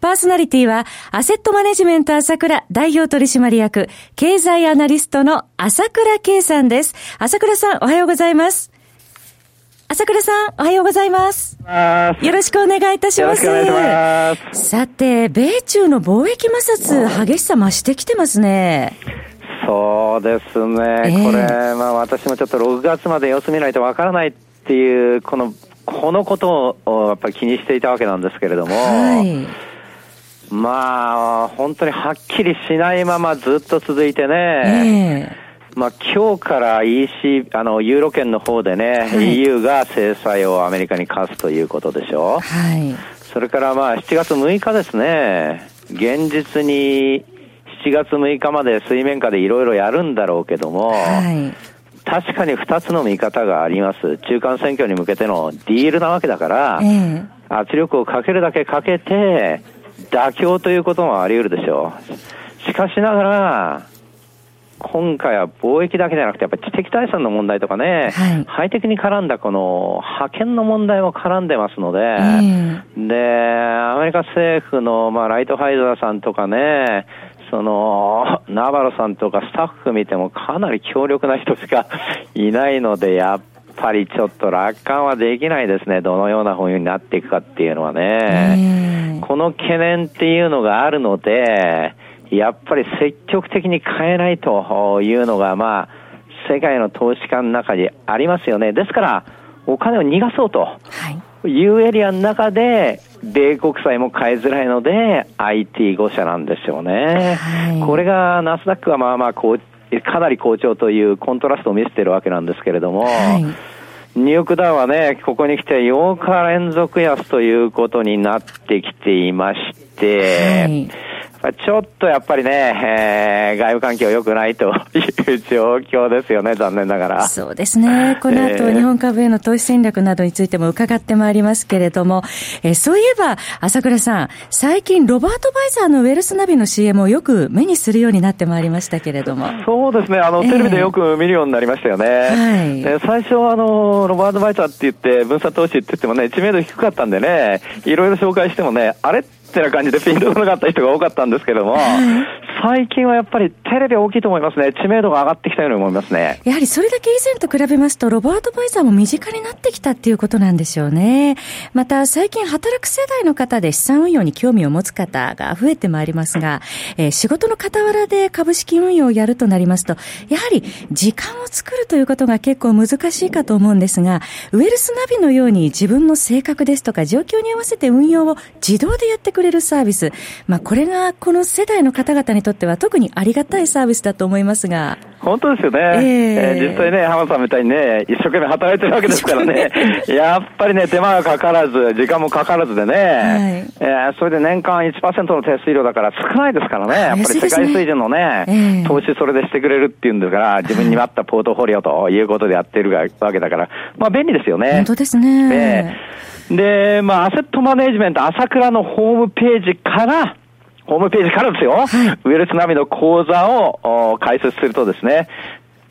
パーソナリティは、アセットマネジメント朝倉代表取締役、経済アナリストの朝倉圭さんです。朝倉さん、おはようございます。朝倉さん、おはようございます。よろしくお願いいたします。ますさて、米中の貿易摩擦、激しさ増してきてますね。そうですね、えー、これ、まあ、私もちょっと6月まで様子見ないとわからないっていう、このこのことをやっぱり気にしていたわけなんですけれども、はいまあ、本当にはっきりしないままずっと続いてね、えー、まあ今日から EC、あの、ユーロ圏の方でね、はい、EU が制裁をアメリカに課すということでしょ。はい。それからまあ7月6日ですね、現実に7月6日まで水面下でいろいろやるんだろうけども、はい確かに2つの見方があります。中間選挙に向けてのディールなわけだから、えー、圧力をかけるだけかけて、妥協ということもあり得るでしょう。しかしながら、今回は貿易だけじゃなくて、やっぱり知的財産の問題とかね、はい、ハイテクに絡んだこの派遣の問題も絡んでますので、えー、で、アメリカ政府の、まあ、ライトハイザーさんとかね、その、ナバロさんとかスタッフ見てもかなり強力な人しかいないので、やっぱりちょっと楽観はできないですね。どのような風になっていくかっていうのはね。この懸念っていうのがあるので、やっぱり積極的に変えないというのが、まあ、世界の投資家の中にありますよね。ですから、お金を逃がそうというエリアの中で、米国債も買いづらいので、IT5 社なんですよね。はい、これが、ナスダックはまあまあかなり好調というコントラストを見せてるわけなんですけれども、はい。ニューヨークダウはね、ここに来て8日連続安ということになってきていまして、はいちょっとやっぱりね、えー、外部環境良くないという 状況ですよね、残念ながら。そうですね。この後、日本株への投資戦略などについても伺ってまいりますけれども、えー、そういえば、朝倉さん、最近、ロバート・バイザーのウェルスナビの CM をよく目にするようになってまいりましたけれども。そうですね、あの、テレビでよく見るようになりましたよね。はい、最初は、あの、ロバート・バイザーって言って、分散投資って言ってもね、知名度低かったんでね、いろいろ紹介してもね、あれってってな感じでピンとこなかった人が多かったんですけども、最近はやっぱりテレビ大きいと思いますね。知名度が上がってきたように思いますね。やはりそれだけ以前と比べますと、ロバート・バイザーも身近になってきたっていうことなんでしょうね。また、最近働く世代の方で資産運用に興味を持つ方が増えてまいりますが、えー、仕事の傍らで株式運用をやるとなりますと、やはり時間を作るということが結構難しいかと思うんですが、ウェルスナビのように自分の性格ですとか状況に合わせて運用を自動でやってくれるサービス。まあ、これがこの世代の方々にとっては特にありがたいサービスだと思いますが。本当ですよね。えー、えー、実際ね、浜田さんみたいにね、一生懸命働いてるわけですからね、やっぱりね、手間がかからず、時間もかからずでね、はい、えー、それで年間1%の手数料だから少ないですからね、やっぱり世界水準のね、えー、投資それでしてくれるっていうんですから、自分に合ったポートフォリオということでやってるわけだから、まあ便利ですよね。本当ですね。えー、で、まあ、アセットマネジメント朝倉のホームページから、ホームページからですよ、はい、ウェルスナビの講座を開設するとですね、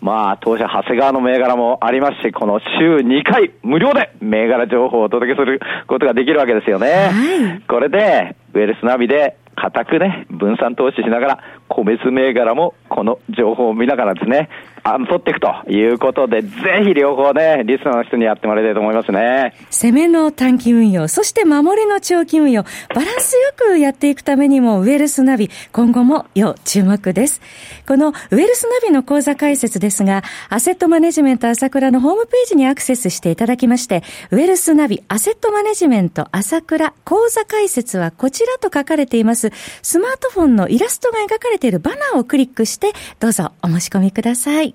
まあ、当社長谷川の銘柄もありますし、この週2回無料で銘柄情報をお届けすることができるわけですよね。はい、これで、ウェルスナビで固くね、分散投資しながら、個別銘柄もこの情報を見ながらですね、あ取っていくということで、ぜひ両方ね、リスナーの人にやってもらいたいと思いますね。攻めの短期運用、そして守りの長期運用、バランスよくやっていくためにも、ウェルスナビ、今後も要注目です。このウェルスナビの講座解説ですが、アセットマネジメント朝倉のホームページにアクセスしていただきまして、ウェルスナビ、アセットマネジメント朝倉講座解説はこちらと書かれています。スマートフォンのイラストが描かれているバナーをクリックして、どうぞお申し込みください。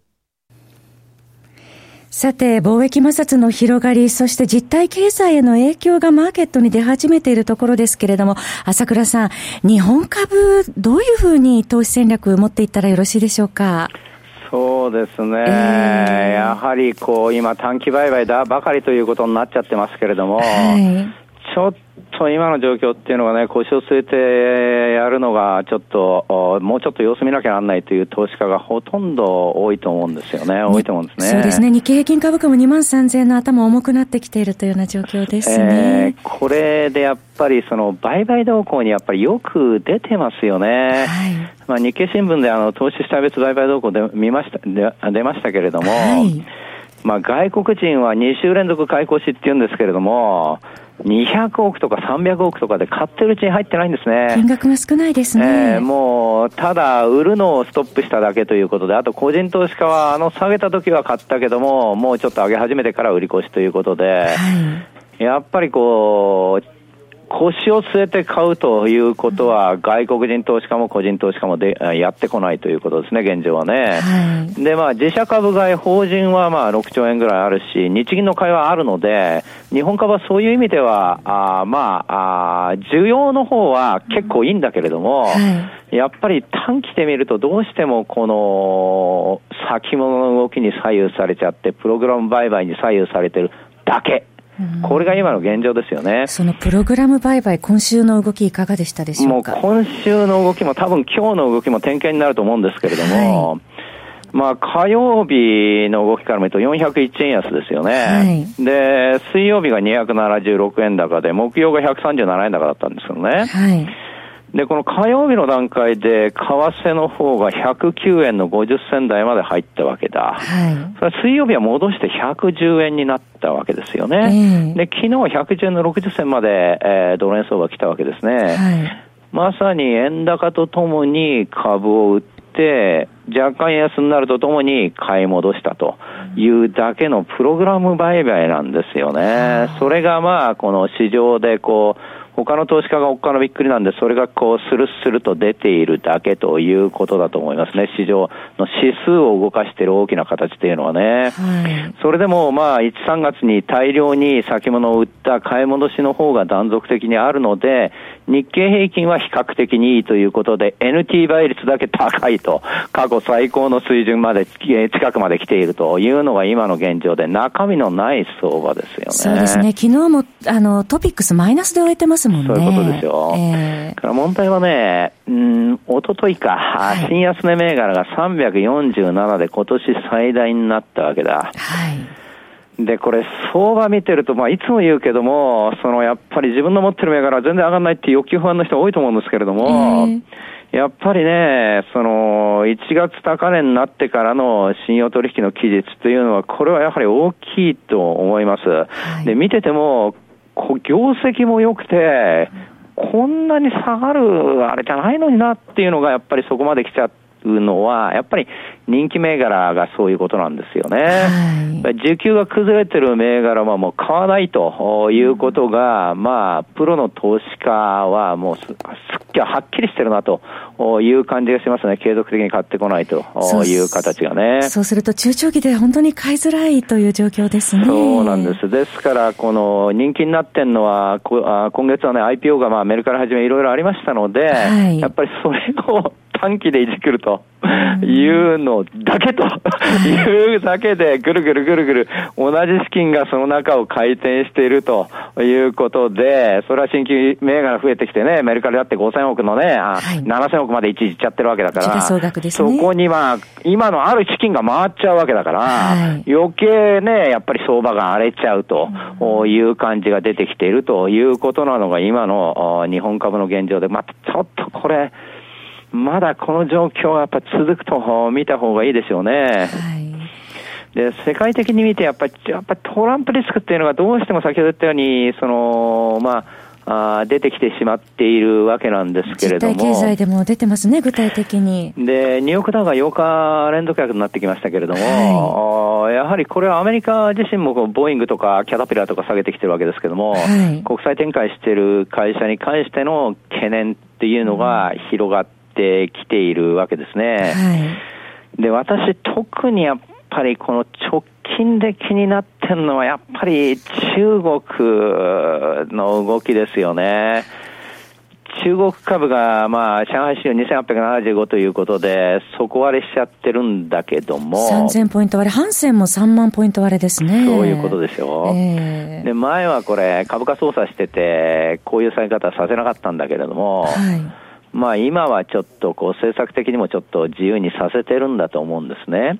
さて、貿易摩擦の広がり、そして実体経済への影響がマーケットに出始めているところですけれども、朝倉さん、日本株、どういうふうに投資戦略を持っていったらよろしいでしょうか？そうですね、えー、やはりこう今、短期売買だばかりということになっちゃってますけれども、はい、ちょっと今の状況っていうのがね、腰を据えてやるのが、ちょっと、もうちょっと様子見なきゃならないという投資家がほとんど多いと思うんですよね、多いと思うんですね。そうですね、日経平均株価も2万3000円の頭重くなってきているというような状況ですね。えー、これでやっぱり、その売買動向にやっぱりよく出てますよね。はい、まあ、日経新聞であの投資した別売買動向で見ましたで出ましたけれども、はいまあ、外国人は2週連続買い越しって言うんですけれども、200億とか300億とかで買ってるうちに入ってないんですね。金額が少ないですね。えー、もう、ただ、売るのをストップしただけということで、あと個人投資家は、あの、下げた時は買ったけども、もうちょっと上げ始めてから売り越しということで、はい、やっぱりこう、腰を据えて買うということは、外国人投資家も個人投資家もでやってこないということですね、現状はね。はい、で、まあ、自社株買い、法人はまあ6兆円ぐらいあるし、日銀の買いはあるので、日本株はそういう意味では、あまああ、需要の方は結構いいんだけれども、はい、やっぱり短期で見ると、どうしてもこの先物の動きに左右されちゃって、プログラム売買に左右されてるだけ。これが今の現状ですよね。そのプログラム売買、今週の動きいかがでしたでしょうか？もう今週の動きも多分今日の動きも点検になると思うんですけれども、はいまあ、火曜日の動きから見ると401円安ですよね。はい、で、水曜日が276円高で、木曜が137円高だったんですよね。はいで、この火曜日の段階で、為替の方が109円の50銭台まで入ったわけだ。はい。それ水曜日は戻して110円になったわけですよね。えー、で、昨日は110円の60銭まで、えー、ドル円相場来たわけですね。はい。まさに円高とともに株を売って、若干安になるとともに買い戻したというだけのプログラム売買なんですよね。それがまあ、この市場でこう、他の投資家がおっかのびっくりなんで、それがこう、スルスルと出ているだけということだと思いますね。市場の指数を動かしている大きな形っていうのはね。はい、それでも、まあ、1、3月に大量に先物を売った買い戻しの方が断続的にあるので、日経平均は比較的にいいということで、NT 倍率だけ高いと、過去最高の水準まで、近くまで来ているというのが今の現状で、中身のない相場ですよね。そうですね。昨日も、あの、トピックスマイナスで終えてますもんね。そういうことですよ。えー、から問題はね、うん、おとといか、はい、新安値銘柄が347で今年最大になったわけだ。はい。で、これ、相場見てると、まあ、いつも言うけども、その、やっぱり自分の持ってる銘柄は全然上がらないって欲求不安の人多いと思うんですけれども、えーやっぱりね、その、1月高値になってからの信用取引の期日というのは、これはやはり大きいと思います。はい、で、見てても、業績も良くて、こんなに下がるあれじゃないのになっていうのがやっぱりそこまで来ちゃうのは、やっぱり人気銘柄がそういうことなんですよね。はい、需給が崩れてる銘柄はもう買わないということが、まあ、プロの投資家はもうすっきはっきりしてるなという感じがしますね。継続的に買ってこないという形がね。そうすると中長期で本当に買いづらいという状況ですね。そうなんです。ですから、この人気になってるのは、今月はね、IPO がまあメルカリはじめいろいろありましたので、はい、やっぱりそれを短期でいじくるというのだけと いうだけで、ぐるぐるぐるぐる、同じ資金がその中を回転しているということで、それは新規銘柄増えてきてね、メルカリだって5000億のね、はい、7000億まで一時いっちゃってるわけだから、ね、そこにまあ、今のある資金が回っちゃうわけだから、はい、余計ね、やっぱり相場が荒れちゃうという感じが出てきているということなのが、今の日本株の現状で、まあ、ちょっとこれ、まだこの状況はやっぱ続くと見た方がいいですよね。はい、で、世界的に見てやっぱり、やっぱりトランプリスクっていうのがどうしても先ほど言ったように、その、まあ、あ出てきてしまっているわけなんですけれども。経済でも出てますね、具体的に。で、ニューヨークダウが8日連続客になってきましたけれども、はい、やはりこれはアメリカ自身もボーイングとかキャタピラーとか下げてきてるわけですけれども、はい、国際展開している会社に関しての懸念っていうのが広がってってきているわけですね。はい、で、私特にやっぱりこの直近で気になってるのはやっぱり中国の動きですよね。中国株が、まあ、上海市場2875ということで、底割れしちゃってるんだけども。3000ポイント割れ、ハンセンも3万ポイント割れですね。そういうことですよ。えー、で、前はこれ、株価操作してて、こういう下げ方させなかったんだけれども、はいまあ今はちょっとこう政策的にもちょっと自由にさせてるんだと思うんですね。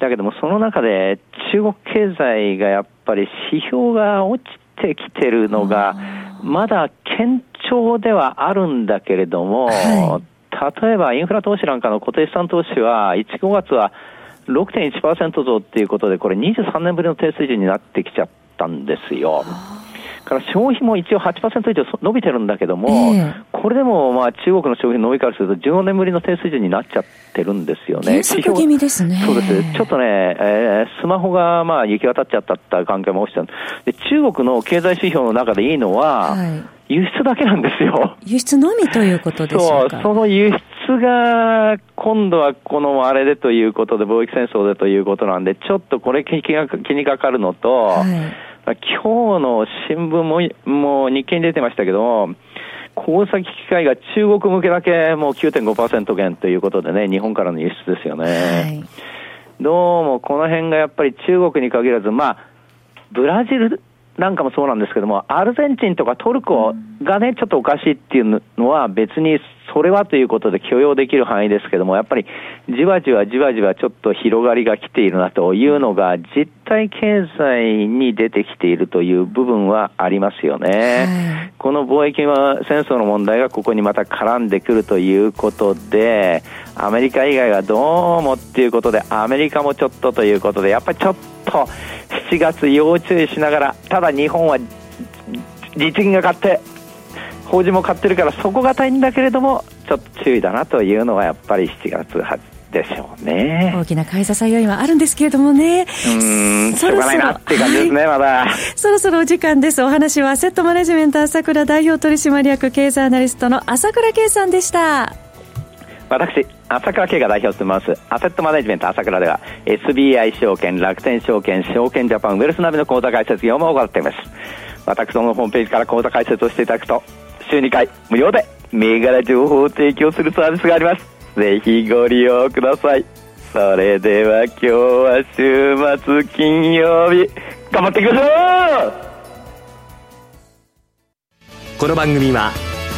だけどもその中で中国経済がやっぱり指標が落ちてきてるのがまだ堅調ではあるんだけれども、はい、例えばインフラ投資なんかの固定資産投資は1、5月は6.1%増っていうことでこれ23年ぶりの低水準になってきちゃったんですよ。から消費も一応8%以上伸びてるんだけども、えー、これでもまあ中国の消費の伸びからすると14年ぶりの低水準になっちゃってるんですよね。気味ですね。そうです。ちょっとね、えー、スマホがまあ行き渡っちゃったって関係も起きたで中国の経済指標の中でいいのは、はい輸出だけなんですよ。輸出のみということでしょうか。そう、その輸出が今度はこのあれでということで、貿易戦争でということなんで、ちょっとこれ気が気にかかるのと、はい今日の新聞も、もう日経に出てましたけど、工作機械が中国向けだけもう9.5%減ということでね、日本からの輸出ですよね。はい、どうもこの辺がやっぱり中国に限らず、まあ、ブラジルなんかもそうなんですけども、アルゼンチンとかトルコがね、ちょっとおかしいっていうのは別にそれはということで許容できる範囲ですけども、やっぱりじわじわじわじわちょっと広がりが来ているなというのが、実体経済に出てきているという部分はありますよね。この貿易は戦争の問題がここにまた絡んでくるということで、アメリカ以外はどうもっていうことで、アメリカもちょっとということで、やっぱりちょっと7月要注意しながら、ただ日本は日銀が買って、法人も買ってるからそこが大変だけれどもちょっと注意だなというのはやっぱり7月でしょうね。大きな買い支え要因はあるんですけれどもね。うんしょうがないなって感じですね、はい、まだ。そろそろお時間です。お話はアセットマネジメント朝倉代表取締役経済アナリストの朝倉圭さんでした私朝倉圭が代表を務めます。アセットマネジメント朝倉では SBI 証券楽天証券証券ジャパンウェルスナビの口座開設業務を行っています。私どものホームページから口座開設をしていただくと週2回無料で銘柄情報を提供するサービスがあります。ぜひご利用ください。それでは今日は週末金曜日頑張っていきましょう！この番組は